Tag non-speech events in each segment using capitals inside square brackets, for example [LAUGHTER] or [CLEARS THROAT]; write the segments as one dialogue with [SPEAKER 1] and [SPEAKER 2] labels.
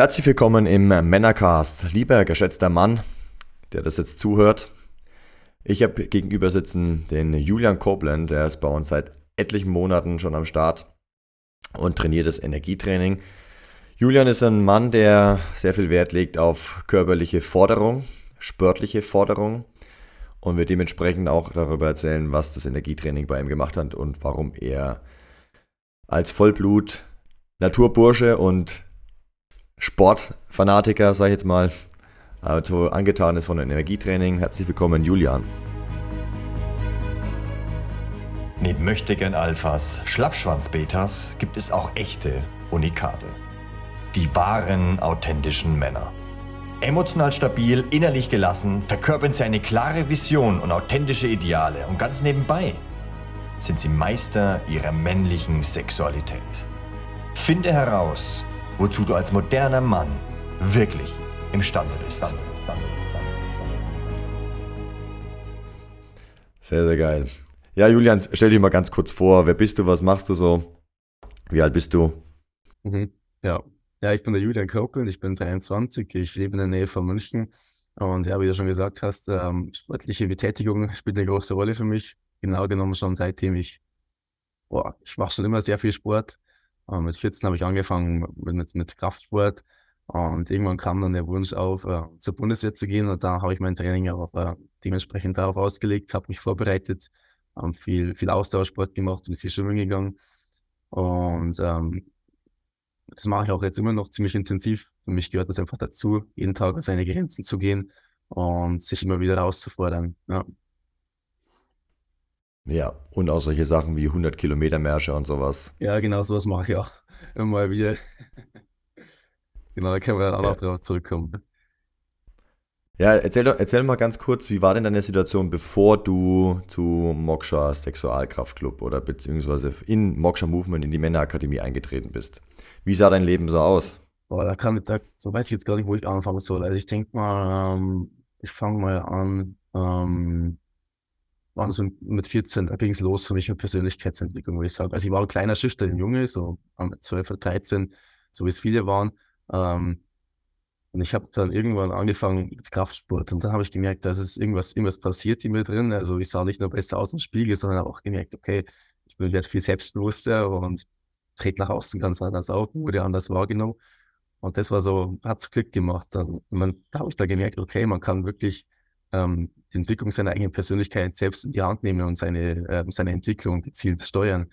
[SPEAKER 1] Herzlich willkommen im Männercast. Lieber geschätzter Mann, der das jetzt zuhört. Ich habe gegenüber sitzen den Julian Koblenz, der ist bei uns seit etlichen Monaten schon am Start und trainiert das Energietraining. Julian ist ein Mann, der sehr viel Wert legt auf körperliche Forderung, sportliche Forderung und wird dementsprechend auch darüber erzählen, was das Energietraining bei ihm gemacht hat und warum er als Vollblut Naturbursche und Sportfanatiker, sage ich jetzt mal, also angetan ist von dem Energietraining. Herzlich willkommen, Julian.
[SPEAKER 2] Neben Möchtegern Alphas, Schlappschwanz-Betas gibt es auch echte Unikate. Die wahren, authentischen Männer. Emotional stabil, innerlich gelassen, verkörpern sie eine klare Vision und authentische Ideale und ganz nebenbei sind sie Meister ihrer männlichen Sexualität. Finde heraus, wozu du als moderner Mann wirklich imstande bist.
[SPEAKER 1] Sehr, sehr geil. Ja, Julian, stell dich mal ganz kurz vor. Wer bist du? Was machst du so? Wie alt bist du?
[SPEAKER 3] Mhm. Ja. ja, ich bin der Julian Kokel, ich bin 23, ich lebe in der Nähe von München. Und ja, wie du schon gesagt hast, ähm, sportliche Betätigung spielt eine große Rolle für mich. Genau genommen schon seitdem ich, boah, ich mache schon immer sehr viel Sport. Äh, mit 14 habe ich angefangen mit, mit, Kraftsport. Und irgendwann kam dann der Wunsch auf, äh, zur Bundeswehr zu gehen. Und da habe ich mein Training auch äh, dementsprechend darauf ausgelegt, habe mich vorbereitet, viel, viel Ausdauersport gemacht, bin viel schwimmen gegangen. Und ähm, das mache ich auch jetzt immer noch ziemlich intensiv. Für mich gehört das einfach dazu, jeden Tag an seine Grenzen zu gehen und sich immer wieder herauszufordern. Ja.
[SPEAKER 1] Ja, und auch solche Sachen wie 100 Kilometer Märsche und sowas.
[SPEAKER 3] Ja, genau sowas mache ich auch [LAUGHS] immer wieder. [LAUGHS] genau, da können wir dann auch ja. noch drauf zurückkommen.
[SPEAKER 1] Ja, erzähl, doch, erzähl mal ganz kurz, wie war denn deine Situation, bevor du zu Moksha Sexualkraftclub oder beziehungsweise in Moksha Movement in die Männerakademie eingetreten bist? Wie sah dein Leben so aus?
[SPEAKER 3] Boah, da kann da, so weiß ich jetzt gar nicht, wo ich anfangen soll. Also ich denke mal, ähm, ich fange mal an, ähm, waren so mit 14, da ging es los für mich mit Persönlichkeitsentwicklung, würde ich sagen. Also ich war ein kleiner, schüchterner Junge, so mit 12 oder 13, so wie es viele waren. Ähm, und ich habe dann irgendwann angefangen mit Kraftsport und dann habe ich gemerkt, dass es irgendwas, irgendwas passiert in mir drin. Also ich sah nicht nur besser aus im Spiegel, sondern habe auch gemerkt, okay, ich bin werde viel selbstbewusster und trete nach außen ganz anders auf, wurde anders wahrgenommen. Und das war so, hat so Glück gemacht. Dann, da habe ich da gemerkt, okay, man kann wirklich ähm, die Entwicklung seiner eigenen Persönlichkeit selbst in die Hand nehmen und seine, äh, seine Entwicklung gezielt steuern.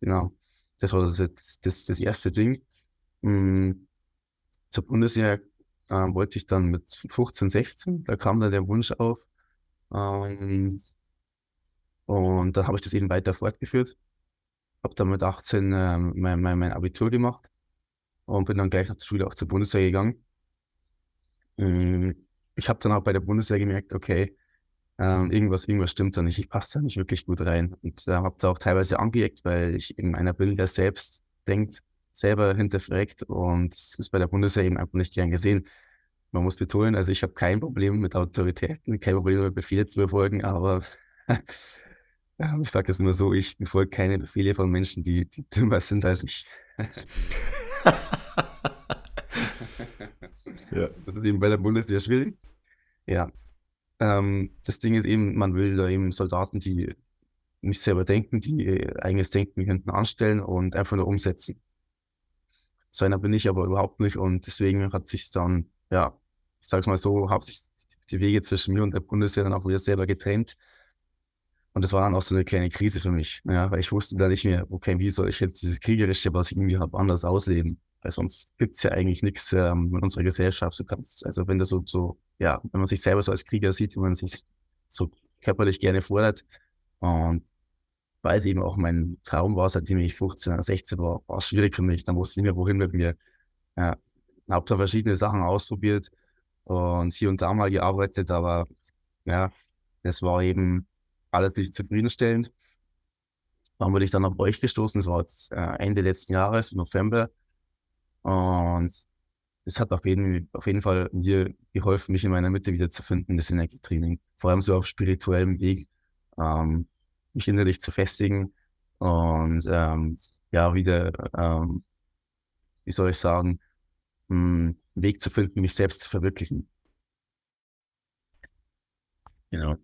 [SPEAKER 3] Genau. Das war das, das, das erste Ding. Mhm. Zur Bundeswehr äh, wollte ich dann mit 15, 16, da kam dann der Wunsch auf. Ähm, und dann habe ich das eben weiter fortgeführt. Habe dann mit 18 äh, mein, mein, mein Abitur gemacht und bin dann gleich nach der Schule auch zur Bundeswehr gegangen. Ähm, ich habe dann auch bei der Bundeswehr gemerkt, okay, ähm, irgendwas, irgendwas stimmt da nicht. Ich passe da nicht wirklich gut rein. Und äh, habe da auch teilweise angeeckt, weil ich in meiner Bilder selbst denkt, selber hinterfragt und das ist bei der Bundeswehr eben einfach nicht gern gesehen. Man muss betonen, also ich habe kein Problem mit Autoritäten, kein Problem mit Befehle zu befolgen, aber [LAUGHS] ich sage es nur so, ich befolge keine Befehle von Menschen, die, die dümmer sind als ich. [LAUGHS] ja. Das ist eben bei der Bundeswehr schwierig. Ja. Ähm, das Ding ist eben, man will da eben Soldaten, die nicht selber denken, die eigenes Denken hinten anstellen und einfach nur umsetzen. So einer bin ich aber überhaupt nicht und deswegen hat sich dann, ja, ich sag's mal so, haben sich die Wege zwischen mir und der Bundeswehr dann auch wieder selber getrennt. Und das war dann auch so eine kleine Krise für mich, ja, weil ich wusste da nicht mehr, okay, wie soll ich jetzt dieses Kriegerische, was ich irgendwie habe, anders ausleben? Weil sonst gibt's ja eigentlich nichts ähm, in unserer Gesellschaft. Du kannst, also wenn du so, so, ja, wenn man sich selber so als Krieger sieht, wenn man sich so körperlich gerne fordert und weil es eben auch mein Traum war, seitdem ich 15 oder 16 war, war es schwierig für mich. Dann wusste ich nicht mehr, wohin mit mir. Ja, habe da verschiedene Sachen ausprobiert und hier und da mal gearbeitet, aber ja, das war eben alles nicht zufriedenstellend. Dann wurde ich dann auf euch gestoßen, das war jetzt äh, Ende letzten Jahres, November. Und es hat auf jeden, auf jeden Fall mir geholfen, mich in meiner Mitte wiederzufinden, das Energietraining. Vor allem so auf spirituellem Weg. Ähm, mich innerlich zu festigen und ähm, ja, wieder, ähm, wie soll ich sagen, mh, hm, Weg zu finden, mich selbst zu verwirklichen.
[SPEAKER 1] Genau.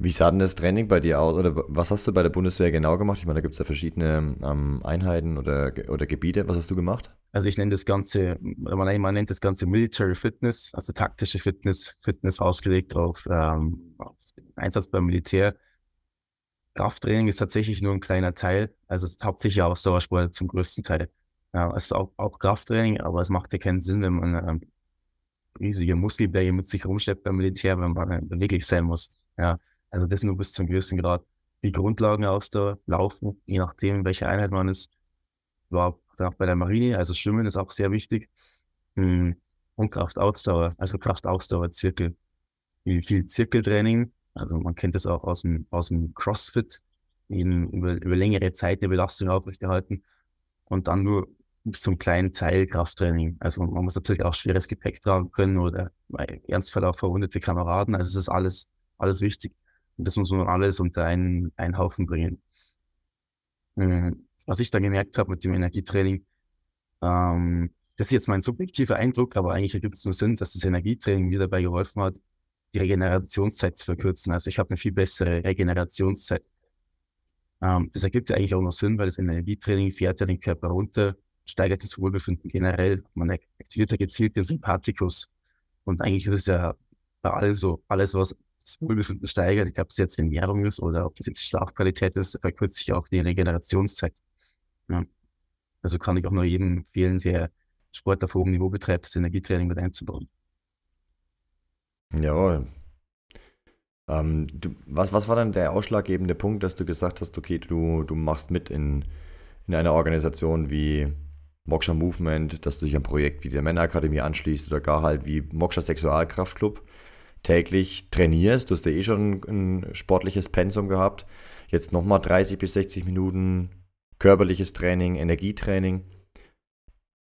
[SPEAKER 1] Wie sah denn das Training bei dir aus? Oder was hast du bei der Bundeswehr genau gemacht? Ich meine, da gibt es ja verschiedene ähm, Einheiten oder, oder Gebiete. Was hast du gemacht?
[SPEAKER 3] Also ich nenne das Ganze, man, man nennt das Ganze Military Fitness, also taktische Fitness, Fitness ausgelegt auf, ähm, auf Einsatz beim Militär. Krafttraining ist tatsächlich nur ein kleiner Teil, also hauptsächlich Ausdauersport zum größten Teil. Ja, also auch, auch Krafttraining, aber es macht ja keinen Sinn, wenn man ähm, riesige Muskelberge mit sich rumschleppt beim Militär, wenn man beweglich sein muss. Ja, also das nur bis zum gewissen Grad. Die Grundlagen Grundlagenausdauer, Laufen, je nachdem, welche Einheit man ist, war auch bei der Marine, also Schwimmen ist auch sehr wichtig. Hm, und Kraftausdauer, also Kraftausdauer-Zirkel. Viel Zirkeltraining, also man kennt das auch aus dem, aus dem CrossFit, eben über, über längere Zeit eine Belastung aufrechterhalten und dann nur bis zum kleinen Teil Krafttraining. Also man muss natürlich auch schweres Gepäck tragen können oder im Ernstfall auch verwundete Kameraden. Also es ist alles, alles wichtig. Und das muss man alles unter einen, einen Haufen bringen. Ähm, was ich da gemerkt habe mit dem Energietraining, ähm, das ist jetzt mein subjektiver Eindruck, aber eigentlich ergibt es nur Sinn, dass das Energietraining mir dabei geholfen hat, die Regenerationszeit zu verkürzen. Also ich habe eine viel bessere Regenerationszeit. Ähm, das ergibt ja eigentlich auch noch Sinn, weil das Energietraining fährt ja den Körper runter, steigert das Wohlbefinden generell. Man aktiviert ja gezielt den Sympathikus. Und eigentlich ist es ja bei allem so, alles, was das Wohlbefinden steigert, ob es jetzt Ernährung ist oder ob es jetzt Schlafqualität ist, verkürzt sich auch die Regenerationszeit. Ja. Also kann ich auch nur jedem empfehlen, der Sport auf hohem Niveau betreibt, das Energietraining mit einzubauen.
[SPEAKER 1] Jawohl. Ähm, du, was, was war dann der ausschlaggebende Punkt, dass du gesagt hast, okay, du, du machst mit in, in einer Organisation wie Moksha Movement, dass du dich am Projekt wie der Männerakademie anschließt oder gar halt wie Moksha Sexualkraftclub täglich trainierst. Du hast ja eh schon ein sportliches Pensum gehabt. Jetzt nochmal 30 bis 60 Minuten körperliches Training, Energietraining.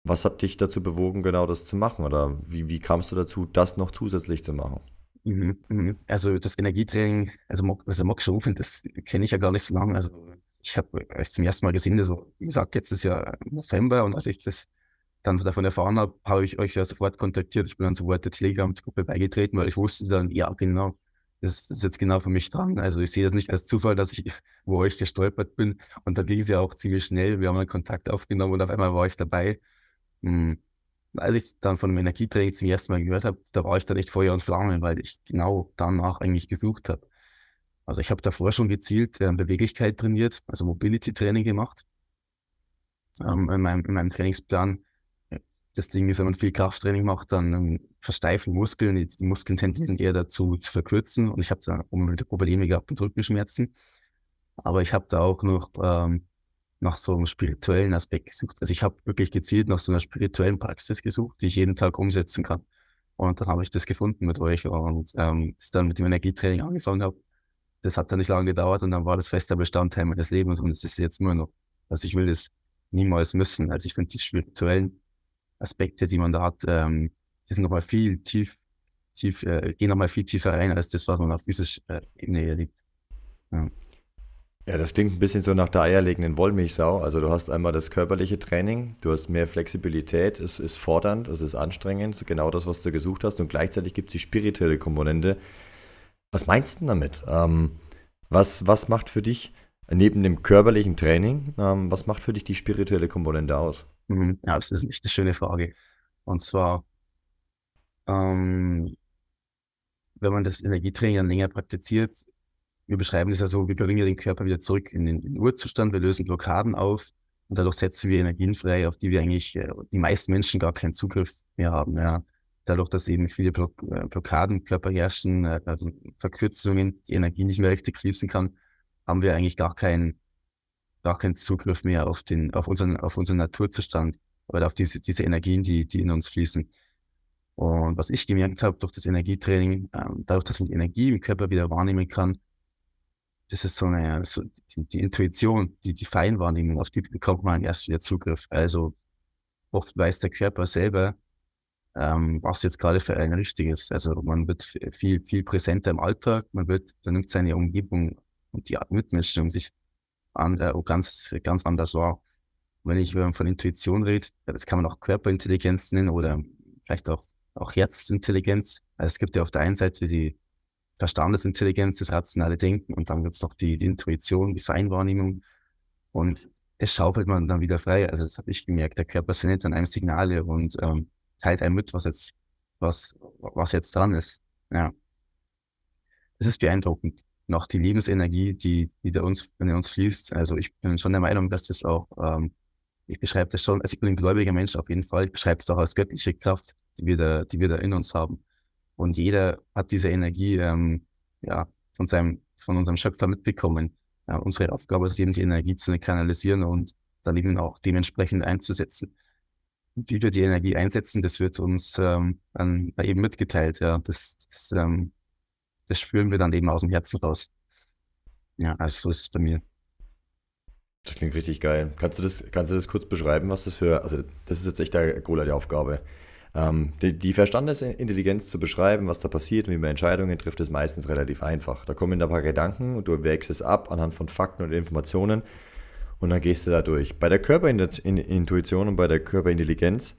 [SPEAKER 1] Was hat dich dazu bewogen, genau das zu machen? Oder wie, wie kamst du dazu, das noch zusätzlich zu machen?
[SPEAKER 3] Mhm, mhm. Also das Energietraining, also, also Moksha Movement, das kenne ich ja gar nicht so lange. Also ich habe euch zum ersten Mal gesehen, also wie gesagt, jetzt ist ja November und als ich das dann davon erfahren habe, habe ich euch ja sofort kontaktiert. Ich bin dann sofort der Telegram-Gruppe beigetreten, weil ich wusste dann, ja, genau, das ist jetzt genau für mich dran. Also ich sehe das nicht als Zufall, dass ich wo euch gestolpert bin. Und da ging es ja auch ziemlich schnell. Wir haben einen Kontakt aufgenommen und auf einmal war ich dabei. Hm. Als ich dann von dem Energietraining zum ersten Mal gehört habe, da war ich dann echt Feuer und Flamme, weil ich genau danach eigentlich gesucht habe. Also ich habe davor schon gezielt äh, Beweglichkeit trainiert, also Mobility-Training gemacht. Ähm, in, meinem, in meinem Trainingsplan das Ding ist, wenn man viel Krafttraining macht, dann versteifen Muskeln. Die, die Muskeln tendieren eher dazu zu verkürzen. Und ich habe da Probleme gehabt mit Rückenschmerzen. Aber ich habe da auch noch ähm, nach so einem spirituellen Aspekt gesucht. Also ich habe wirklich gezielt nach so einer spirituellen Praxis gesucht, die ich jeden Tag umsetzen kann. Und dann habe ich das gefunden mit euch und ähm, das dann mit dem Energietraining angefangen habe. Das hat dann nicht lange gedauert und dann war das fester Bestandteil meines Lebens und es ist jetzt nur noch. Also ich will das niemals missen. Also ich finde die spirituellen Aspekte, die man da hat, ähm, die sind nochmal viel tief, tief, äh, gehen nochmal viel tiefer rein als das, was man auf physischer äh, Ebene erlebt.
[SPEAKER 1] Ja. ja, das klingt ein bisschen so nach der eierlegenden Wollmilchsau. Also du hast einmal das körperliche Training, du hast mehr Flexibilität, es ist fordernd, es ist anstrengend, genau das, was du gesucht hast und gleichzeitig gibt es die spirituelle Komponente. Was meinst du damit? Ähm, was, was macht für dich neben dem körperlichen Training, ähm, was macht für dich die spirituelle Komponente aus?
[SPEAKER 3] Mhm. Ja, das ist echt eine schöne Frage. Und zwar, ähm, wenn man das Energietraining dann länger praktiziert, wir beschreiben das ja so, wir bringen den Körper wieder zurück in den, in den Urzustand, wir lösen Blockaden auf und dadurch setzen wir Energien frei, auf die wir eigentlich, äh, die meisten Menschen gar keinen Zugriff mehr haben. Ja. Dadurch, dass eben viele Block, äh, Blockaden im Körper herrschen, äh, also Verkürzungen, die Energie nicht mehr richtig fließen kann, haben wir eigentlich gar keinen gar keinen Zugriff mehr auf den, auf unseren, auf unseren Naturzustand oder auf diese, diese Energien, die, die in uns fließen. Und was ich gemerkt habe durch das Energietraining, ähm, dadurch, dass man Energie im Körper wieder wahrnehmen kann, das ist so eine, so die, die Intuition, die, die Feinwahrnehmung, auf die bekommt man erst wieder Zugriff. Also oft weiß der Körper selber, ähm, was jetzt gerade für ein richtiges. Also man wird viel, viel präsenter im Alltag, man wird, man nimmt seine Umgebung und die Mitmenschen um sich an, äh, ganz, ganz anders war. wenn ich ähm, von Intuition rede, das kann man auch Körperintelligenz nennen oder vielleicht auch, auch Herzintelligenz. Also es gibt ja auf der einen Seite die Verstandesintelligenz, das rationale Denken und dann gibt es noch die, die Intuition, die Feinwahrnehmung und das schaufelt man dann wieder frei. Also das habe ich gemerkt, der Körper sendet dann einem Signale und ähm, teilt einem mit, was jetzt, was, was jetzt dran ist. Ja. Das ist beeindruckend. Noch die Lebensenergie, die, die da uns, in uns fließt. Also ich bin schon der Meinung, dass das auch, ähm, ich beschreibe das schon, also ich bin ein gläubiger Mensch auf jeden Fall, ich beschreibe es auch als göttliche Kraft, die wir da, die wir da in uns haben. Und jeder hat diese Energie, ähm, ja, von seinem, von unserem Schöpfer mitbekommen. Ja, unsere Aufgabe ist eben, die Energie zu kanalisieren und dann eben auch dementsprechend einzusetzen. wie wir die Energie einsetzen, das wird uns ähm, dann eben mitgeteilt. Ja, das, das ähm, das spüren wir dann eben aus dem Herzen raus. Ja, also so ist es bei mir.
[SPEAKER 1] Das klingt richtig geil. Kannst du das, kannst du das kurz beschreiben, was das für, also das ist jetzt echt der Cola die Aufgabe. Ähm, die, die Verstandesintelligenz zu beschreiben, was da passiert und wie man Entscheidungen trifft, ist meistens relativ einfach. Da kommen ein paar Gedanken und du wägst es ab anhand von Fakten und Informationen und dann gehst du da durch. Bei der Körperintuition und bei der Körperintelligenz,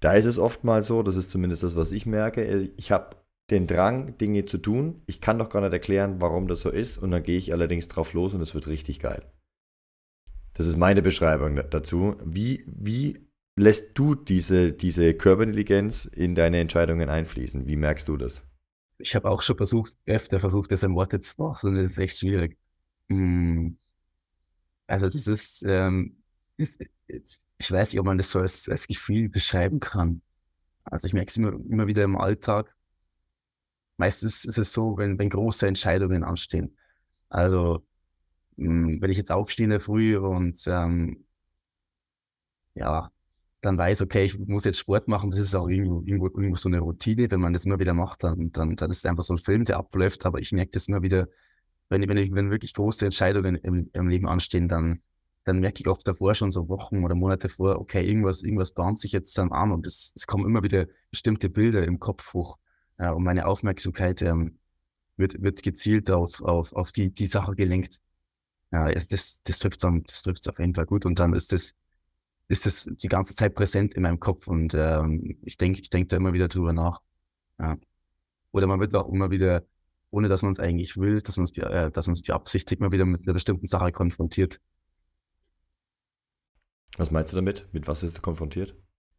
[SPEAKER 1] da ist es oftmals so, das ist zumindest das, was ich merke, ich habe den Drang, Dinge zu tun. Ich kann doch gar nicht erklären, warum das so ist. Und dann gehe ich allerdings drauf los und es wird richtig geil. Das ist meine Beschreibung dazu. Wie, wie lässt du diese, diese Körperintelligenz in deine Entscheidungen einfließen? Wie merkst du das?
[SPEAKER 3] Ich habe auch schon versucht, öfter versucht, das in Worte zu fassen. Das ist echt schwierig. Hm. Also das ist, ähm, ist, ich weiß nicht, ob man das so als, als Gefühl beschreiben kann. Also ich merke es immer, immer wieder im Alltag, Meistens ist es so, wenn, wenn große Entscheidungen anstehen. Also, hm, wenn ich jetzt aufstehe in der Früh und ähm, ja, dann weiß, okay, ich muss jetzt Sport machen, das ist auch irgendwo, irgendwo, irgendwo so eine Routine, wenn man das immer wieder macht, dann, dann, dann ist es einfach so ein Film, der abläuft, aber ich merke das immer wieder, wenn, wenn, wenn wirklich große Entscheidungen im, im Leben anstehen, dann, dann merke ich oft davor schon so Wochen oder Monate vor, okay, irgendwas, irgendwas bahnt sich jetzt dann an und es, es kommen immer wieder bestimmte Bilder im Kopf hoch. Ja, und meine Aufmerksamkeit ähm, wird, wird gezielt auf, auf, auf die, die Sache gelenkt. Ja, das, das trifft es das trifft's auf jeden Fall gut. Und dann ist das, ist das die ganze Zeit präsent in meinem Kopf und ähm, ich denke ich denk da immer wieder drüber nach. Ja. Oder man wird auch immer wieder, ohne dass man es eigentlich will, dass man es äh, dass beabsichtigt, mal wieder mit einer bestimmten Sache konfrontiert.
[SPEAKER 1] Was meinst du damit? Mit was ist du konfrontiert?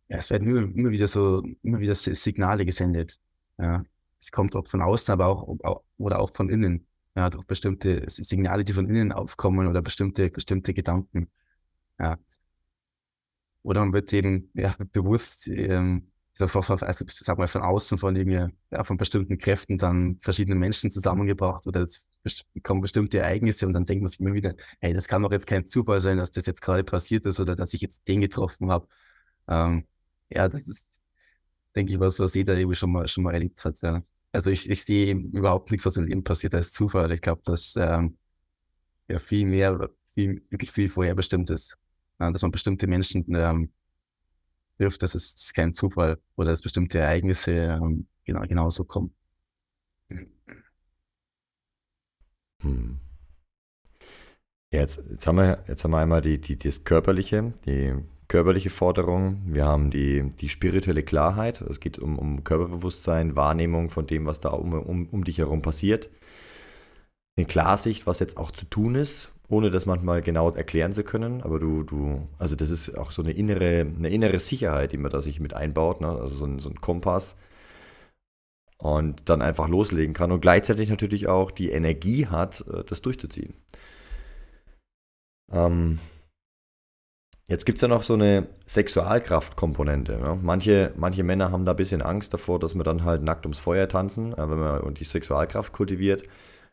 [SPEAKER 3] Ja, es werden immer, immer wieder so, immer wieder Signale gesendet. Ja, es kommt auch von außen, aber auch, oder auch von innen. Ja, durch bestimmte Signale, die von innen aufkommen oder bestimmte, bestimmte Gedanken. Ja. Oder man wird eben ja, bewusst, ähm, also sag mal von außen, von irgendwie, ja, von bestimmten Kräften dann verschiedene Menschen zusammengebracht oder es kommen bestimmte Ereignisse und dann denkt man sich immer wieder, hey, das kann doch jetzt kein Zufall sein, dass das jetzt gerade passiert ist oder dass ich jetzt den getroffen habe. Ähm, ja, das ist, denke ich, was, was jeder irgendwie schon mal, schon mal erlebt hat. Ja. Also ich, ich sehe überhaupt nichts, was im Leben passiert als Zufall. Ich glaube, dass ähm, ja viel mehr, viel, wirklich viel vorherbestimmt ist. Ja, dass man bestimmte Menschen ähm, trifft, das ist, das ist kein Zufall oder dass bestimmte Ereignisse ähm, genau, genauso kommen.
[SPEAKER 1] Hm. Ja, jetzt, jetzt, haben wir, jetzt haben wir einmal die, die, das Körperliche, die körperliche Forderung, wir haben die, die spirituelle Klarheit, es geht um, um Körperbewusstsein, Wahrnehmung von dem, was da um, um, um dich herum passiert. Eine Klarsicht, was jetzt auch zu tun ist, ohne das manchmal genau erklären zu können. Aber du, du, also das ist auch so eine innere, eine innere Sicherheit, die man da sich mit einbaut, ne? also so ein, so ein Kompass. Und dann einfach loslegen kann und gleichzeitig natürlich auch die Energie hat, äh, das durchzuziehen. Ähm, Jetzt gibt es ja noch so eine Sexualkraftkomponente. Ne? Manche, manche Männer haben da ein bisschen Angst davor, dass wir dann halt nackt ums Feuer tanzen, äh, wenn man die Sexualkraft kultiviert.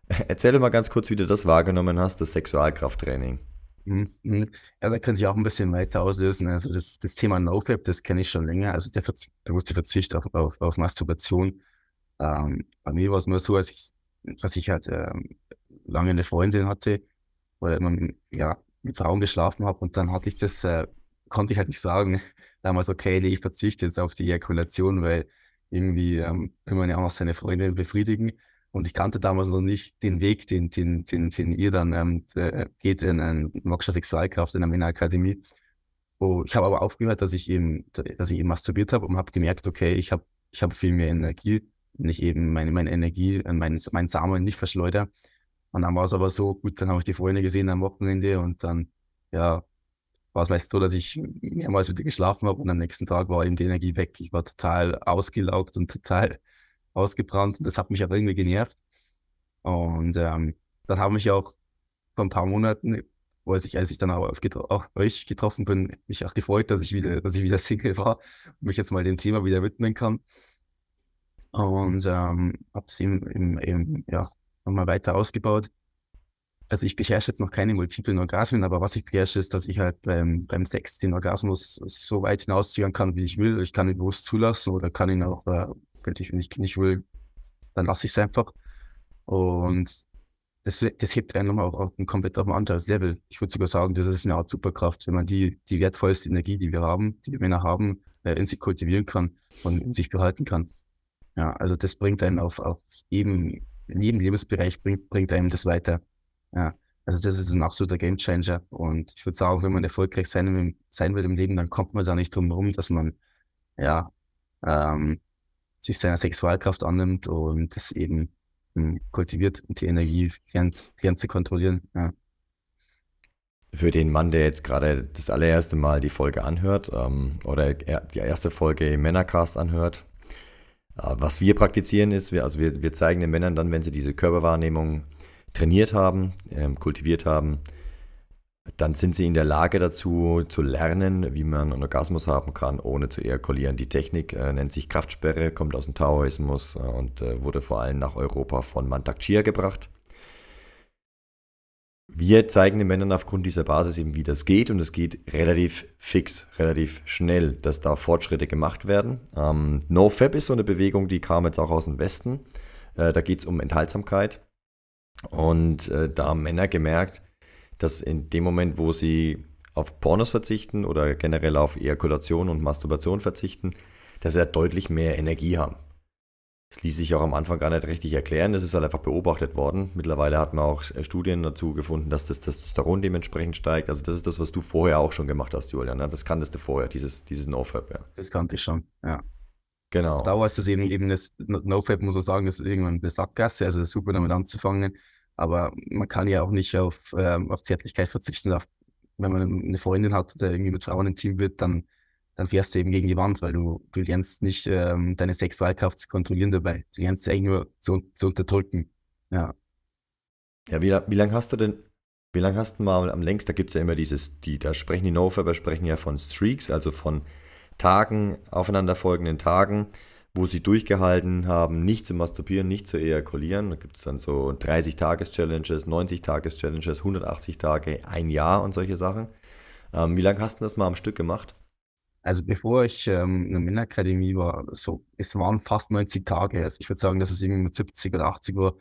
[SPEAKER 1] [LAUGHS] Erzähl mal ganz kurz, wie du das wahrgenommen hast, das Sexualkrafttraining.
[SPEAKER 3] Mhm, mhm. Ja, da könnte ich auch ein bisschen weiter auslösen. Also das, das Thema NoFap, das kenne ich schon länger. Also der bewusste Verzicht auf, auf, auf Masturbation. Ähm, bei mir war es nur so, als ich, dass ich halt ähm, lange eine Freundin hatte oder immer, ja, mit Frauen geschlafen habe und dann hatte ich das, äh, konnte ich halt nicht sagen, damals, okay, nee, ich verzichte jetzt auf die Ejakulation, weil irgendwie ähm, will man ja auch noch seine Freundin befriedigen. Und ich kannte damals noch nicht den Weg, den, den, den, den ihr dann ähm, geht in eine Moksha Sexualkraft in der Männerakademie. Oh, ich habe aber aufgehört, dass ich eben, dass ich eben masturbiert habe und habe gemerkt, okay, ich habe ich hab viel mehr Energie, wenn ich eben meine, meine Energie, mein, mein Samen nicht verschleudere. Und dann war es aber so, gut, dann habe ich die Freunde gesehen am Wochenende und dann, ja, war es meist so, dass ich mehrmals wieder geschlafen habe und am nächsten Tag war eben die Energie weg. Ich war total ausgelaugt und total ausgebrannt und das hat mich auch irgendwie genervt. Und ähm, dann habe ich auch vor ein paar Monaten, als ich, als ich dann auch auf, auf euch getroffen bin, mich auch gefreut, dass ich wieder, dass ich wieder [LAUGHS] Single war und mich jetzt mal dem Thema wieder widmen kann. Und ähm, habe es eben, eben, eben ja, nochmal weiter ausgebaut. Also ich beherrsche jetzt noch keine multiplen Orgasmen, aber was ich beherrsche, ist, dass ich halt beim, beim Sex den Orgasmus so weit hinausziehen kann, wie ich will. Ich kann ihn bewusst zulassen oder kann ihn auch, äh, wenn ich, wenn ich nicht will, dann lasse ich es einfach. Und das, das hebt einen nochmal auch komplett auf ein anderes Level. Ich würde sogar sagen, das ist eine Art Superkraft, wenn man die, die wertvollste Energie, die wir haben, die wir Männer haben, äh, in sich kultivieren kann und in sich behalten kann. Ja, also das bringt einen auf, auf eben, in jedem Lebensbereich bringt, bringt einem das weiter. Ja, also das ist ein absoluter Gamechanger. Und ich würde sagen, wenn man erfolgreich sein, sein will im Leben, dann kommt man da nicht drum herum, dass man, ja, ähm, sich seiner Sexualkraft annimmt und das eben hm, kultiviert und die Energie lernt zu kontrollieren. Ja.
[SPEAKER 1] Für den Mann, der jetzt gerade das allererste Mal die Folge anhört ähm, oder die erste Folge im Männercast anhört, was wir praktizieren ist, wir, also wir, wir zeigen den Männern dann, wenn sie diese Körperwahrnehmung trainiert haben, ähm, kultiviert haben, dann sind sie in der Lage dazu zu lernen, wie man einen Orgasmus haben kann, ohne zu ejakulieren. Die Technik äh, nennt sich Kraftsperre, kommt aus dem Taoismus äh, und äh, wurde vor allem nach Europa von Mantak Chia gebracht. Wir zeigen den Männern aufgrund dieser Basis eben, wie das geht und es geht relativ fix, relativ schnell, dass da Fortschritte gemacht werden. Ähm, NoFap ist so eine Bewegung, die kam jetzt auch aus dem Westen. Äh, da geht es um Enthaltsamkeit und äh, da haben Männer gemerkt, dass in dem Moment, wo sie auf Pornos verzichten oder generell auf Ejakulation und Masturbation verzichten, dass sie deutlich mehr Energie haben. Das ließ sich auch am Anfang gar nicht richtig erklären. Das ist halt einfach beobachtet worden. Mittlerweile hat man auch äh, Studien dazu gefunden, dass das Testosteron dementsprechend steigt. Also das ist das, was du vorher auch schon gemacht hast, Julian. Ne? Das kanntest du vorher, dieses, dieses NoFap. Ja.
[SPEAKER 3] Das kannte ich schon, ja.
[SPEAKER 1] Genau.
[SPEAKER 3] Da war es eben, eben das NoFap, muss man sagen, ist irgendwann eine Sackgasse. Also super damit anzufangen. Aber man kann ja auch nicht auf, ähm, auf Zärtlichkeit verzichten. Auf, wenn man eine Freundin hat, der irgendwie mit Frauen intim wird, dann, dann fährst du eben gegen die Wand, weil du, du lernst nicht ähm, deine Sexualkraft zu kontrollieren dabei. Du lernst eigentlich nur zu, zu unterdrücken. Ja.
[SPEAKER 1] Ja, wie, wie lange hast du denn, wie lange hast du mal am längsten, da gibt es ja immer dieses, die, da sprechen die No-Faber sprechen ja von Streaks, also von Tagen, aufeinanderfolgenden Tagen wo sie durchgehalten haben, nicht zu masturbieren, nicht zu ejakulieren. Da gibt es dann so 30-Tages-Challenges, 90-Tages-Challenges, 180 Tage, ein Jahr und solche Sachen. Ähm, wie lange hast du das mal am Stück gemacht?
[SPEAKER 3] Also bevor ich ähm, in der Männerakademie war, so, es waren fast 90 Tage. Also ich würde sagen, dass es irgendwie mit 70 oder 80 war.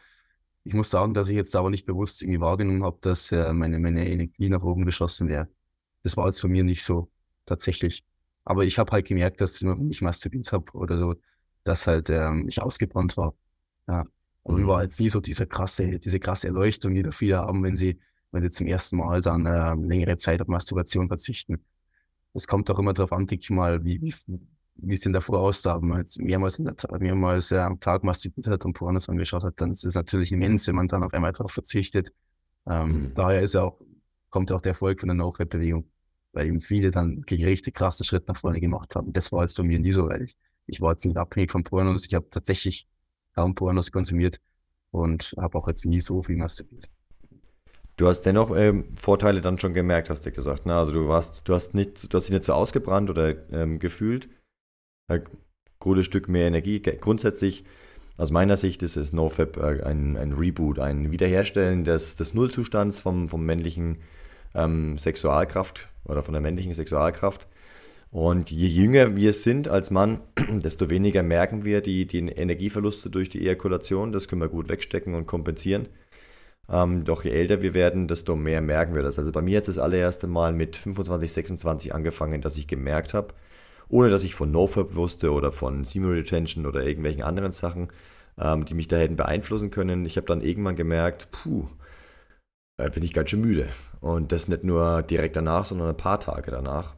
[SPEAKER 3] Ich muss sagen, dass ich jetzt aber nicht bewusst irgendwie wahrgenommen habe, dass äh, meine, meine Energie nach oben geschossen wäre. Das war jetzt für mich nicht so tatsächlich. Aber ich habe halt gemerkt, dass wenn ich masturbiert habe oder so, dass halt ähm, ich ausgebrannt war. Ja. Und mhm. war jetzt nie so diese krasse, diese krasse Erleuchtung, die da viele haben, wenn sie, wenn sie zum ersten Mal dann äh, längere Zeit auf Masturbation verzichten. Es kommt auch immer darauf an, denke ich mal, wie, wie, wie es denn davor aussah. Wenn man jetzt mehrmals, in der, mehrmals äh, am Tag masturbiert hat und Pornos angeschaut hat, dann ist es natürlich immens, wenn man dann auf einmal darauf verzichtet. Ähm, mhm. Daher ist ja auch, kommt auch der Erfolg von der No-Fap-Bewegung, weil eben viele dann richtig krasse Schritte nach vorne gemacht haben. Das war jetzt bei mir nie so, weil ich ich war jetzt nicht abhängig von Pornos. Ich habe tatsächlich kaum Pornos konsumiert und habe auch jetzt nie so viel masturbiert.
[SPEAKER 1] Du hast dennoch ähm, Vorteile dann schon gemerkt, hast du gesagt. Ne? Also du warst, du hast nicht, du hast dich nicht so ausgebrannt oder ähm, gefühlt. Ein gutes Stück mehr Energie. Grundsätzlich, aus meiner Sicht, ist es NoFap äh, ein, ein Reboot, ein Wiederherstellen des, des Nullzustands vom, vom männlichen ähm, Sexualkraft oder von der männlichen Sexualkraft. Und je jünger wir sind als Mann, [CLEARS THROAT] desto weniger merken wir die, die Energieverluste durch die Ejakulation. Das können wir gut wegstecken und kompensieren. Ähm, doch je älter wir werden, desto mehr merken wir das. Also bei mir hat es das allererste Mal mit 25, 26 angefangen, dass ich gemerkt habe, ohne dass ich von NoFap wusste oder von Semen Retention oder irgendwelchen anderen Sachen, ähm, die mich da hätten beeinflussen können. Ich habe dann irgendwann gemerkt, puh, äh, bin ich ganz schön müde. Und das nicht nur direkt danach, sondern ein paar Tage danach.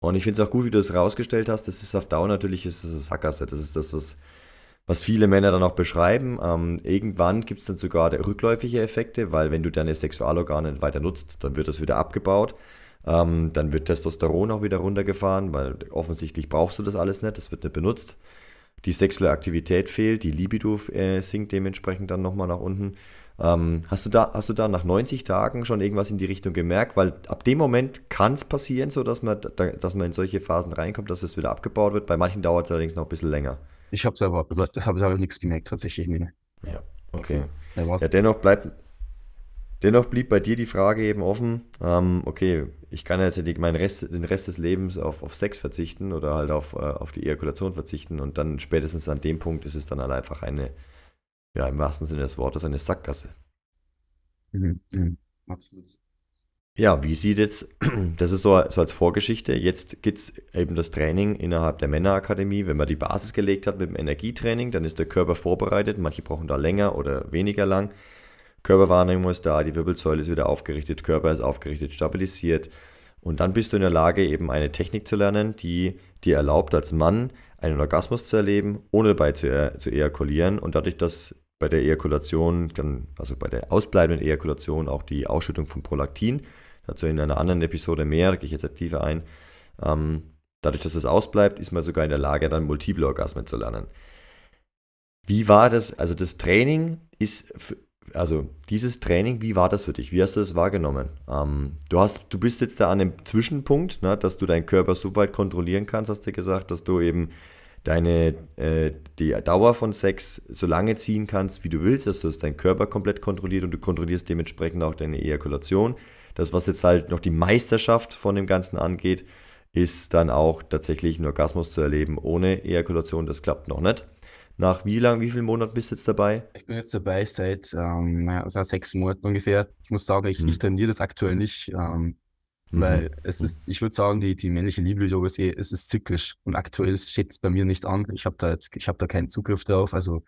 [SPEAKER 1] Und ich finde es auch gut, wie du es rausgestellt hast. Das ist auf Dauer natürlich ist es eine Sackgasse. Das ist das, was, was viele Männer dann auch beschreiben. Ähm, irgendwann gibt es dann sogar rückläufige Effekte, weil wenn du deine Sexualorgane weiter nutzt, dann wird das wieder abgebaut. Ähm, dann wird Testosteron auch wieder runtergefahren, weil offensichtlich brauchst du das alles nicht. Das wird nicht benutzt. Die sexuelle Aktivität fehlt, die Libido äh, sinkt dementsprechend dann nochmal nach unten. Ähm, hast, du da, hast du da nach 90 Tagen schon irgendwas in die Richtung gemerkt? Weil ab dem Moment kann es passieren, so dass man, dass man in solche Phasen reinkommt, dass es wieder abgebaut wird. Bei manchen dauert es allerdings noch ein bisschen länger.
[SPEAKER 3] Ich habe selber, habe hab nichts gemerkt, tatsächlich. Nee.
[SPEAKER 1] Ja, okay. okay. Ja, dennoch bleibt, dennoch blieb bei dir die Frage eben offen, ähm, okay, ich kann jetzt meinen Rest, den Rest des Lebens auf, auf Sex verzichten oder halt auf, äh, auf die Ejakulation verzichten und dann spätestens an dem Punkt ist es dann halt einfach eine, ja, im wahrsten Sinne des Wortes eine Sackgasse. Mhm, mhm, absolut. Ja, wie sieht jetzt, [CLEARS THROAT] das ist so, so als Vorgeschichte, jetzt gibt es eben das Training innerhalb der Männerakademie. Wenn man die Basis gelegt hat mit dem Energietraining, dann ist der Körper vorbereitet. Manche brauchen da länger oder weniger lang. Körperwahrnehmung ist da, die Wirbelsäule ist wieder aufgerichtet, Körper ist aufgerichtet, stabilisiert. Und dann bist du in der Lage, eben eine Technik zu lernen, die dir erlaubt, als Mann einen Orgasmus zu erleben, ohne dabei zu, e zu ejakulieren und dadurch, dass bei der Ejakulation, dann, also bei der ausbleibenden Ejakulation auch die Ausschüttung von Prolaktin, dazu in einer anderen Episode mehr, gehe ich jetzt tiefer ein, ähm, dadurch, dass es ausbleibt, ist man sogar in der Lage, dann multiple Orgasmen zu lernen. Wie war das? Also das Training ist, also dieses Training, wie war das für dich? Wie hast du das wahrgenommen? Ähm, du, hast, du bist jetzt da an einem Zwischenpunkt, ne, dass du deinen Körper so weit kontrollieren kannst, hast du gesagt, dass du eben deine, äh, die Dauer von Sex so lange ziehen kannst, wie du willst, dass du deinen Körper komplett kontrolliert und du kontrollierst dementsprechend auch deine Ejakulation. Das, was jetzt halt noch die Meisterschaft von dem Ganzen angeht, ist dann auch tatsächlich einen Orgasmus zu erleben ohne Ejakulation. Das klappt noch nicht. Nach wie lang, wie vielen Monaten bist du jetzt dabei?
[SPEAKER 3] Ich bin jetzt dabei seit, ähm, also sechs Monaten ungefähr. Ich muss sagen, ich, hm. ich trainiere das aktuell nicht. Ähm, Mhm. Weil es ist, ich würde sagen, die, die männliche Libido ist eh, es ist zyklisch und aktuell steht es bei mir nicht an. Ich habe da jetzt, ich habe da keinen Zugriff drauf. Also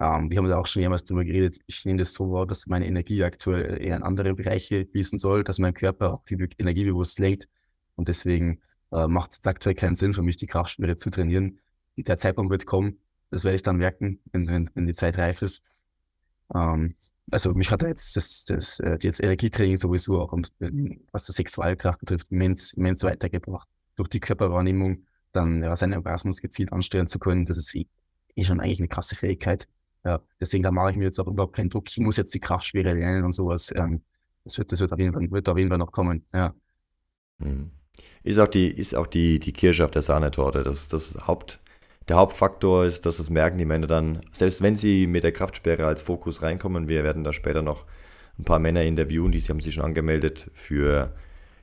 [SPEAKER 3] ähm, wir haben da auch schon jemals drüber geredet. Ich nehme das so wahr, dass meine Energie aktuell eher in andere Bereiche fließen soll, dass mein Körper auch die Energie bewusst lenkt. Und deswegen äh, macht es aktuell keinen Sinn für mich, die Kraftschwere zu trainieren. Der Zeitpunkt wird kommen. Das werde ich dann merken, wenn, wenn, wenn die Zeit reif ist. Ähm, also mich hat jetzt das, das, äh, das Energietraining sowieso auch, und, was die Sexualkraft betrifft, immens, immens weitergebracht. Durch die Körperwahrnehmung dann ja, seinen Orgasmus gezielt ansteuern zu können, das ist eh, eh schon eigentlich eine krasse Fähigkeit. Ja, deswegen da mache ich mir jetzt auch überhaupt keinen Druck. Ich muss jetzt die Kraftschwere lernen und sowas. Ähm, das wird, das wird auf jeden Fall, wird auf jeden Fall noch kommen. Ja.
[SPEAKER 1] Hm. Ist auch die, ist auch die, die Kirsche auf der Sahnetorte. Das, das Haupt, der Hauptfaktor ist, dass das merken die Männer dann, selbst wenn sie mit der Kraftsperre als Fokus reinkommen, wir werden da später noch ein paar Männer interviewen, die haben sich schon angemeldet für,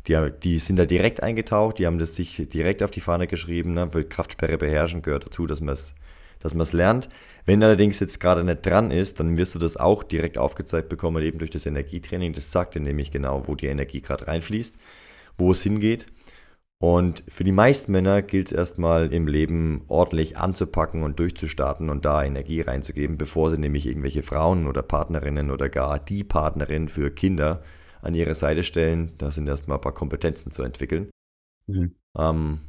[SPEAKER 1] die, die sind da direkt eingetaucht, die haben das sich direkt auf die Fahne geschrieben, ne, weil Kraftsperre beherrschen gehört dazu, dass man es dass man es lernt. Wenn allerdings jetzt gerade nicht dran ist, dann wirst du das auch direkt aufgezeigt bekommen, eben durch das Energietraining. Das sagt dir nämlich genau, wo die Energie gerade reinfließt, wo es hingeht. Und für die meisten Männer gilt es erstmal im Leben ordentlich anzupacken und durchzustarten und da Energie reinzugeben, bevor sie nämlich irgendwelche Frauen oder Partnerinnen oder gar die Partnerin für Kinder an ihre Seite stellen. Da sind erstmal ein paar Kompetenzen zu entwickeln. Mhm. Ähm,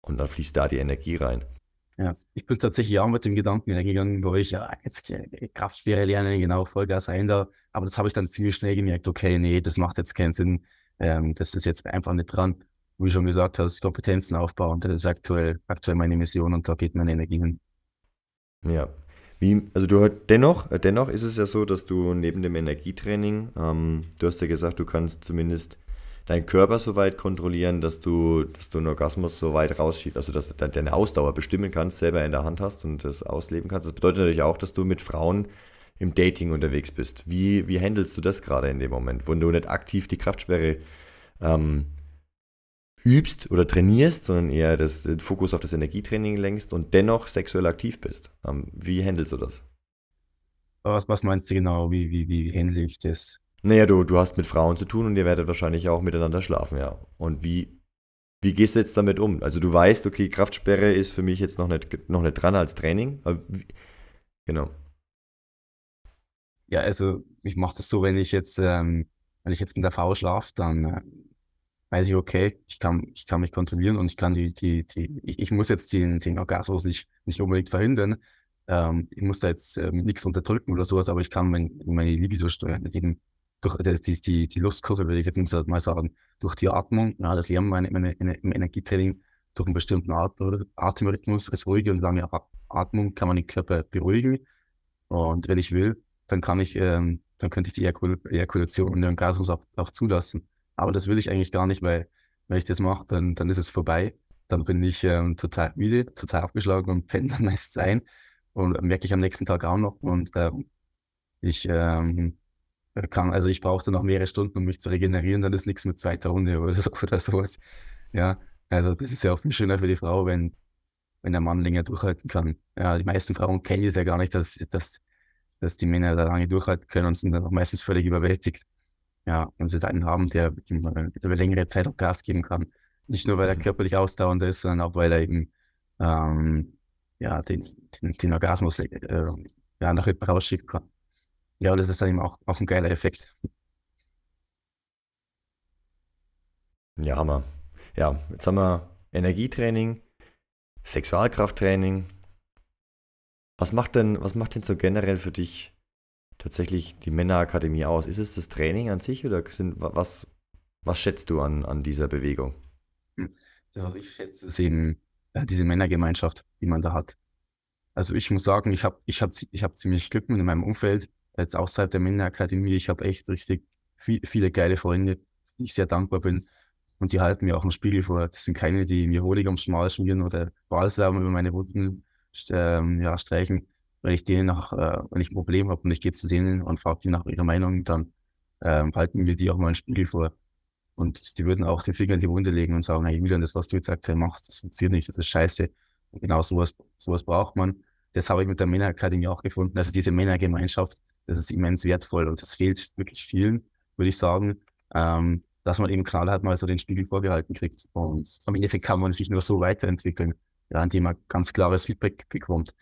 [SPEAKER 1] und dann fließt da die Energie rein.
[SPEAKER 3] Ja, ich bin tatsächlich auch mit dem Gedanken gegangen, wo ich ja jetzt Kraftschwere lernen, genau Vollgas ein da. Aber das habe ich dann ziemlich schnell gemerkt, okay, nee, das macht jetzt keinen Sinn. Ähm, das ist jetzt einfach nicht dran wie schon gesagt hast, Kompetenzen aufbauen. Das ist aktuell, aktuell meine Mission und da geht meine Energie hin.
[SPEAKER 1] Ja. Wie, also du dennoch, dennoch ist es ja so, dass du neben dem Energietraining, ähm, du hast ja gesagt, du kannst zumindest deinen Körper so weit kontrollieren, dass du, dass du einen Orgasmus so weit rausschiebst, also dass du deine Ausdauer bestimmen kannst, selber in der Hand hast und das ausleben kannst. Das bedeutet natürlich auch, dass du mit Frauen im Dating unterwegs bist. Wie, wie handelst du das gerade in dem Moment, wo du nicht aktiv die Kraftsperre ähm, übst oder trainierst, sondern eher das, den Fokus auf das Energietraining lenkst und dennoch sexuell aktiv bist. Ähm, wie handelst du das?
[SPEAKER 3] Was, was meinst du genau? Wie, wie, wie handle ich das?
[SPEAKER 1] Naja, du, du hast mit Frauen zu tun und ihr werdet wahrscheinlich auch miteinander schlafen, ja. Und wie, wie gehst du jetzt damit um? Also du weißt, okay, Kraftsperre ist für mich jetzt noch nicht, noch nicht dran als Training. Wie, Genau.
[SPEAKER 3] Ja, also ich mache das so, wenn ich jetzt, ähm, wenn ich jetzt mit der Frau schlafe, dann äh, weiß ich, okay, ich kann, ich kann mich kontrollieren und ich kann die, die, die, ich, ich muss jetzt den, den Orgasmus nicht, nicht unbedingt verhindern. Ähm, ich muss da jetzt ähm, nichts unterdrücken oder sowas, aber ich kann mein, meine Libido steuern, eben durch die, die, die Lustkurve, würde ich jetzt mal sagen, durch die Atmung, ja, das lernen wir im Energietraining, durch einen bestimmten Atemrhythmus, als ruhige und lange Atmung kann man den Körper beruhigen. Und wenn ich will, dann kann ich, ähm, dann könnte ich die Ejakul Ejakulation und den Orgasmus auch, auch zulassen. Aber das will ich eigentlich gar nicht, weil wenn ich das mache, dann, dann ist es vorbei. Dann bin ich ähm, total müde, total abgeschlagen und [LAUGHS] penne dann meistens ein. Und merke ich am nächsten Tag auch noch. Und ähm, ich ähm, kann, also ich brauchte noch mehrere Stunden, um mich zu regenerieren, dann ist nichts mit zweiter Runde [LAUGHS] oder, so, oder sowas. Ja, also das ist ja auch viel schöner für die Frau, wenn, wenn der Mann länger durchhalten kann. Ja, die meisten Frauen kennen es ja gar nicht, dass, dass, dass die Männer da lange durchhalten können und sind dann auch meistens völlig überwältigt. Ja, und sie einen haben, der über längere Zeit auch Gas geben kann. Nicht nur, weil er mhm. körperlich ausdauernd ist, sondern auch, weil er eben ähm, ja, den, den, den Orgasmus äh, ja, nach hinten rausschieben kann. Ja, und das ist dann eben auch, auch ein geiler Effekt.
[SPEAKER 1] Ja, Hammer. Ja, jetzt haben wir Energietraining, Sexualkrafttraining. Was macht denn, was macht denn so generell für dich tatsächlich die Männerakademie aus? Ist es das Training an sich oder sind, was, was schätzt du an, an dieser Bewegung?
[SPEAKER 3] Das, was ich schätze, ist eben ja, diese Männergemeinschaft, die man da hat. Also ich muss sagen, ich habe ich hab, ich hab ziemlich Glück mit meinem Umfeld, jetzt außerhalb der Männerakademie. Ich habe echt richtig viel, viele geile Freunde, die ich sehr dankbar bin. Und die halten mir auch einen Spiegel vor. Das sind keine, die mir Honig ums Schmal schmieren oder Balsam über meine Wunden ähm, ja, streichen. Wenn ich denen nach, äh, wenn ich ein Problem habe und ich gehe zu denen und frage die nach ihrer Meinung, dann ähm, halten mir die auch mal einen Spiegel vor. Und die würden auch den Finger in die Wunde legen und sagen, hey Julian, das, was du jetzt aktuell machst, das funktioniert nicht, das ist scheiße. Und genau sowas, sowas braucht man. Das habe ich mit der Männerakademie auch gefunden. Also diese Männergemeinschaft, das ist immens wertvoll und das fehlt wirklich vielen, würde ich sagen. Ähm, dass man eben knallhart mal so den Spiegel vorgehalten kriegt. Und am Endeffekt kann man sich nur so weiterentwickeln, ja, indem man ganz klares Feedback bekommt.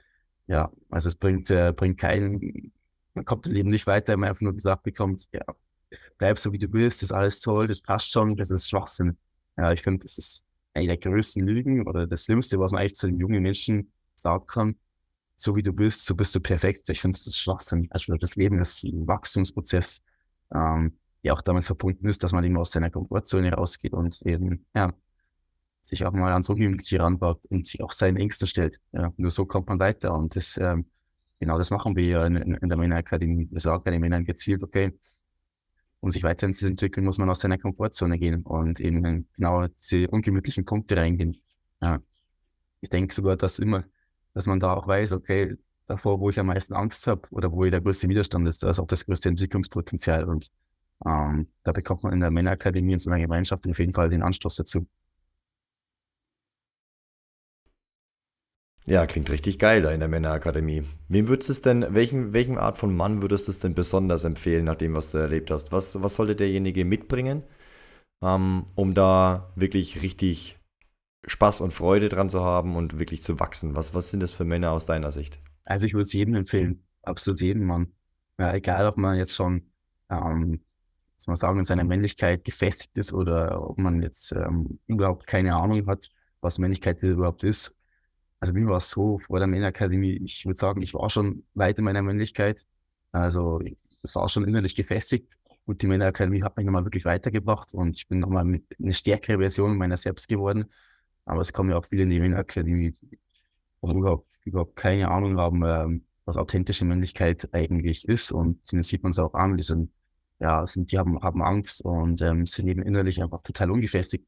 [SPEAKER 3] Ja, also es bringt, äh, bringt keinen, man kommt im Leben nicht weiter, wenn man einfach nur gesagt bekommt, ja, bleib so wie du bist, das ist alles toll, das passt schon, das ist Schwachsinn. Ja, ich finde, das ist eine der größten Lügen oder das Schlimmste, was man eigentlich zu den jungen Menschen sagen kann. So wie du bist, so bist du perfekt. Ich finde, das ist Schwachsinn. Also das Leben ist ein Wachstumsprozess. Ähm, ja auch damit verbunden ist, dass man eben aus seiner Komfortzone rausgeht und eben, ja, sich auch mal ans Ungemütliche ranbaut und sich auch seinen Ängsten stellt. Ja, nur so kommt man weiter. Und das, ähm, genau das machen wir ja in, in der Männerakademie. Wir sagen den Männern gezielt, okay, um sich weiterzuentwickeln, muss man aus seiner Komfortzone gehen und eben genau diese ungemütlichen Punkte reingehen. Ja. Ich denke sogar, dass immer, dass man da auch weiß, okay, davor, wo ich am meisten Angst habe oder wo der größte Widerstand ist, da ist auch das größte Entwicklungspotenzial. Und ähm, da bekommt man in der Männerakademie in so einer Gemeinschaft auf jeden Fall den Anstoß dazu.
[SPEAKER 1] Ja, klingt richtig geil da in der Männerakademie. Wem würdest es denn, welchen, welchen Art von Mann würdest du es denn besonders empfehlen, nach dem, was du erlebt hast? Was, was sollte derjenige mitbringen, ähm, um da wirklich richtig Spaß und Freude dran zu haben und wirklich zu wachsen? Was, was sind das für Männer aus deiner Sicht?
[SPEAKER 3] Also ich würde es jedem empfehlen, absolut jedem Mann. Ja, egal, ob man jetzt schon ähm, soll man sagen, in seiner Männlichkeit gefestigt ist oder ob man jetzt ähm, überhaupt keine Ahnung hat, was Männlichkeit überhaupt ist. Also mir war es so vor der Männerakademie, ich würde sagen, ich war schon weit in meiner Männlichkeit. Also ich war schon innerlich gefestigt. Und die Männerakademie hat mich nochmal wirklich weitergebracht und ich bin nochmal eine stärkere Version meiner selbst geworden. Aber es kommen ja auch viele in die Männerakademie, die überhaupt, überhaupt keine Ahnung haben, ähm, was authentische Männlichkeit eigentlich ist. Und denen sieht man es auch an, die sind ja, sind, die haben, haben Angst und ähm, sind eben innerlich einfach total ungefestigt.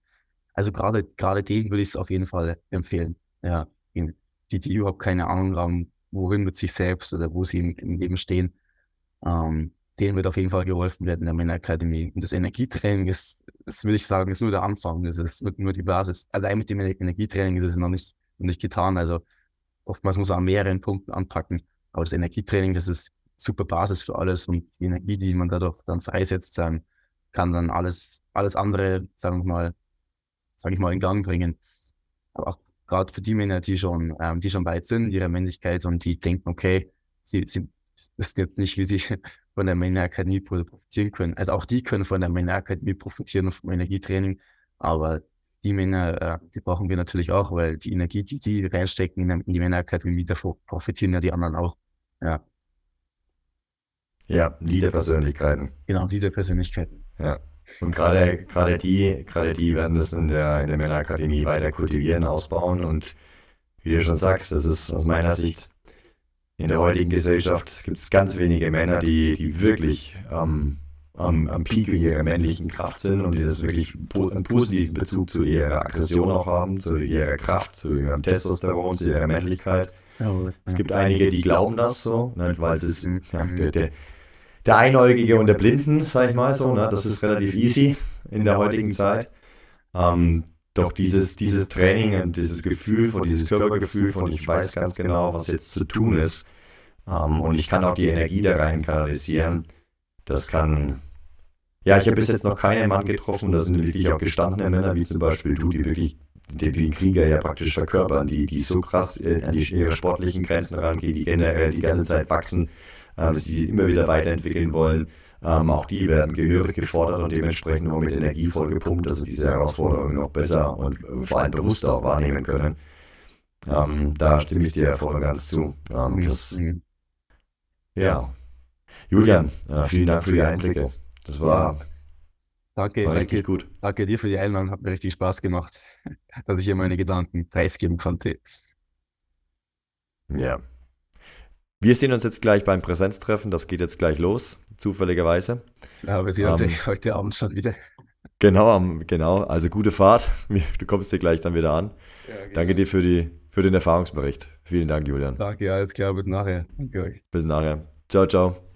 [SPEAKER 3] Also gerade, gerade denen würde ich es auf jeden Fall empfehlen. Ja, die, die überhaupt keine Ahnung haben, wohin mit sich selbst oder wo sie im, im Leben stehen. Ähm, denen wird auf jeden Fall geholfen werden in der Männerakademie. Und das Energietraining ist, das will ich sagen, ist nur der Anfang. Das ist nur die Basis. Allein mit dem Energietraining ist es noch nicht, noch nicht getan. Also oftmals muss man an mehreren Punkten anpacken. Aber das Energietraining, das ist super Basis für alles und die Energie, die man dadurch dann freisetzt, ähm, kann dann alles, alles andere, sagen wir mal, sage ich mal, in Gang bringen. Aber auch gerade für die Männer, die schon, ähm, die schon weit sind, ihre Männlichkeit und die denken, okay, sie, sie wissen jetzt nicht, wie sie von der Männerakademie profitieren können. Also auch die können von der Männerakademie profitieren und vom Energietraining, aber die Männer, äh, die brauchen wir natürlich auch, weil die Energie, die die reinstecken in die Männerakademie, davor profitieren ja die anderen auch. Ja.
[SPEAKER 1] Ja, Leader-Persönlichkeiten.
[SPEAKER 3] Genau, Leader-Persönlichkeiten.
[SPEAKER 1] Ja. Und gerade, gerade die, gerade die werden das in der, in der Männerakademie weiter kultivieren, ausbauen und wie du schon sagst, das ist aus meiner Sicht in der heutigen Gesellschaft gibt es ganz wenige Männer, die, die wirklich ähm, am, am Peak ihrer männlichen Kraft sind und die das wirklich einen positiven Bezug zu ihrer Aggression auch haben, zu ihrer Kraft, zu ihrem Testosteron, zu ihrer Männlichkeit. Es gibt einige, die glauben das so, ne, weil es ist ja, der, der, der Einäugige und der Blinden, sag ich mal so, ne, das ist relativ easy in der heutigen Zeit. Ähm, doch dieses, dieses Training und dieses Gefühl von, dieses Körpergefühl von, ich weiß ganz genau, was jetzt zu tun ist. Ähm, und ich kann auch die Energie da rein kanalisieren. Das kann, ja, ich habe bis jetzt noch keinen Mann getroffen, das sind wirklich auch gestandene Männer, wie zum Beispiel du, die wirklich den Krieger ja praktisch verkörpern, die, die so krass an die, ihre sportlichen Grenzen rangehen, die generell die ganze Zeit wachsen, ähm, sie immer wieder weiterentwickeln wollen. Ähm, auch die werden gehörig gefordert und dementsprechend auch mit Energie vollgepumpt, dass sie diese Herausforderungen noch besser und äh, vor allem bewusster auch wahrnehmen können. Ähm, da stimme ich dir voll und ganz zu. Ähm, das, ja. Julian, äh, vielen Dank für die Einblicke. Das war,
[SPEAKER 3] danke, war richtig danke, gut. Danke dir für die Einladung, hat mir richtig Spaß gemacht, [LAUGHS] dass ich hier meine Gedanken preisgeben konnte.
[SPEAKER 1] Ja. Wir sehen uns jetzt gleich beim Präsenztreffen. Das geht jetzt gleich los, zufälligerweise.
[SPEAKER 3] Ja, wir sehen uns ähm, heute Abend schon wieder.
[SPEAKER 1] Genau, genau. Also gute Fahrt. [LAUGHS] Du kommst dir gleich dann wieder an. Ja, genau. Danke dir für, die, für den Erfahrungsbericht. Vielen Dank, Julian.
[SPEAKER 3] Danke, alles klar. Bis nachher. Danke
[SPEAKER 1] euch. Bis nachher. Ciao, ciao.